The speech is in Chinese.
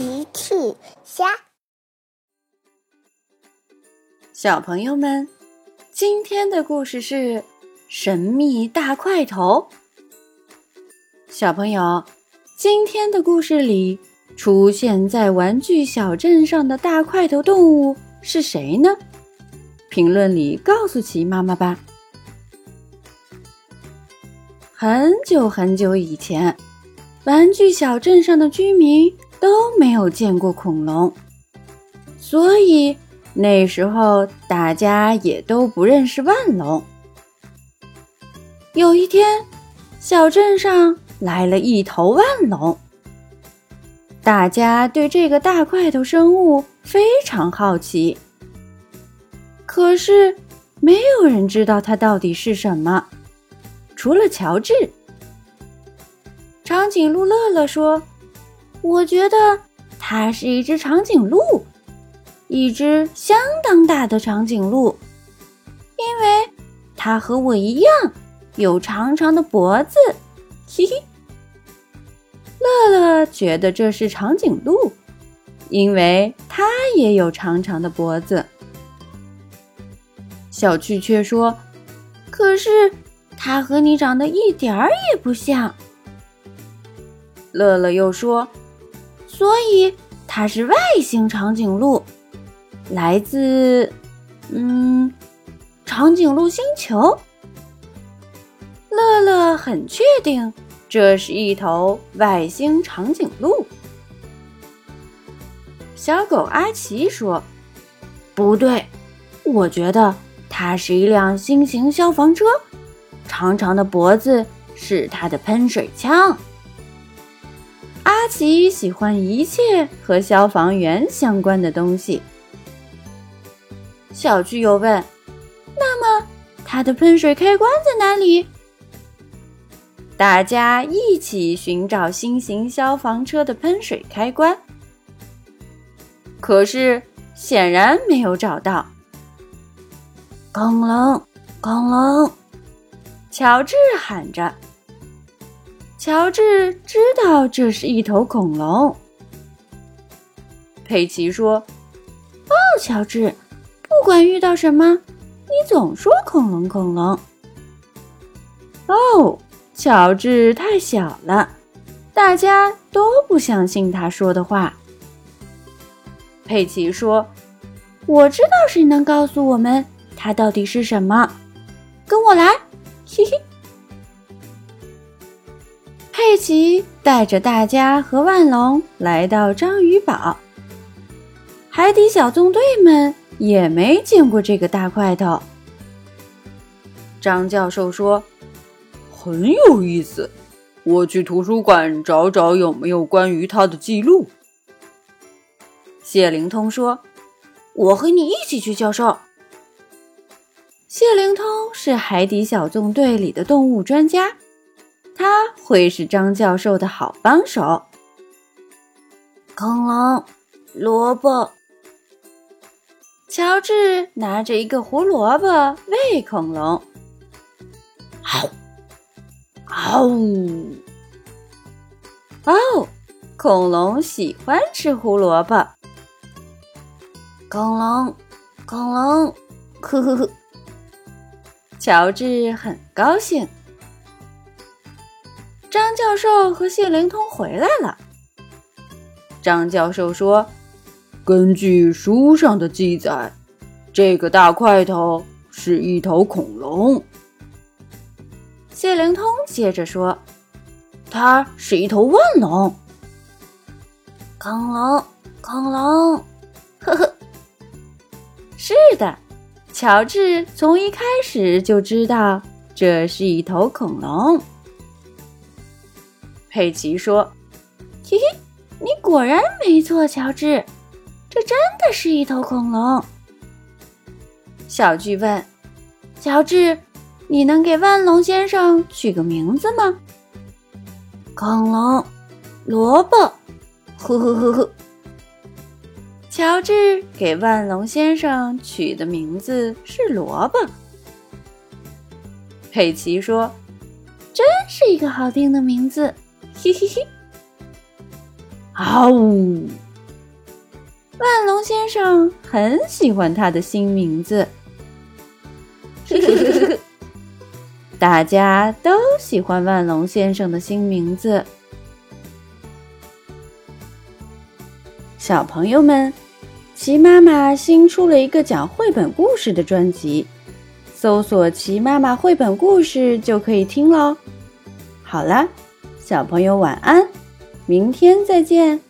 奇趣虾，小朋友们，今天的故事是《神秘大块头》。小朋友，今天的故事里出现在玩具小镇上的大块头动物是谁呢？评论里告诉奇妈妈吧。很久很久以前，玩具小镇上的居民。都没有见过恐龙，所以那时候大家也都不认识万龙。有一天，小镇上来了一头万龙，大家对这个大块头生物非常好奇，可是没有人知道它到底是什么，除了乔治。长颈鹿乐乐说。我觉得它是一只长颈鹿，一只相当大的长颈鹿，因为它和我一样有长长的脖子。嘿嘿，乐乐觉得这是长颈鹿，因为它也有长长的脖子。小趣却说：“可是它和你长得一点儿也不像。”乐乐又说。所以它是外星长颈鹿，来自嗯长颈鹿星球。乐乐很确定这是一头外星长颈鹿。小狗阿奇说：“不对，我觉得它是一辆新型消防车，长长的脖子是它的喷水枪。”阿奇喜欢一切和消防员相关的东西。小趣又问：“那么，它的喷水开关在哪里？”大家一起寻找新型消防车的喷水开关，可是显然没有找到。恐龙，恐龙！乔治喊着。乔治知道这是一头恐龙。佩奇说：“哦，乔治，不管遇到什么，你总说恐龙，恐龙。”哦，乔治太小了，大家都不相信他说的话。佩奇说：“我知道谁能告诉我们它到底是什么，跟我来，嘿嘿。”佩奇带着大家和万龙来到章鱼堡。海底小纵队们也没见过这个大块头。张教授说：“很有意思，我去图书馆找找有没有关于他的记录。”谢灵通说：“我和你一起去，教授。”谢灵通是海底小纵队里的动物专家。他会是张教授的好帮手。恐龙，萝卜。乔治拿着一个胡萝卜喂恐龙。嗷，嗷！哦，恐龙喜欢吃胡萝卜。恐龙，恐龙，呵呵呵。乔治很高兴。张教授和谢灵通回来了。张教授说：“根据书上的记载，这个大块头是一头恐龙。”谢灵通接着说：“它是一头万龙。”恐龙，恐龙，呵呵，是的，乔治从一开始就知道这是一头恐龙。佩奇说：“嘿嘿，你果然没错，乔治，这真的是一头恐龙。”小巨问：“乔治，你能给万龙先生取个名字吗？”恐龙，萝卜，呵呵呵呵。乔治给万龙先生取的名字是萝卜。佩奇说：“真是一个好听的名字。”嘿嘿嘿，啊呜！万龙先生很喜欢他的新名字。大家都喜欢万龙先生的新名字。小朋友们，齐妈妈新出了一个讲绘本故事的专辑，搜索“齐妈妈绘本故事”就可以听喽。好了，小朋友晚安，明天再见。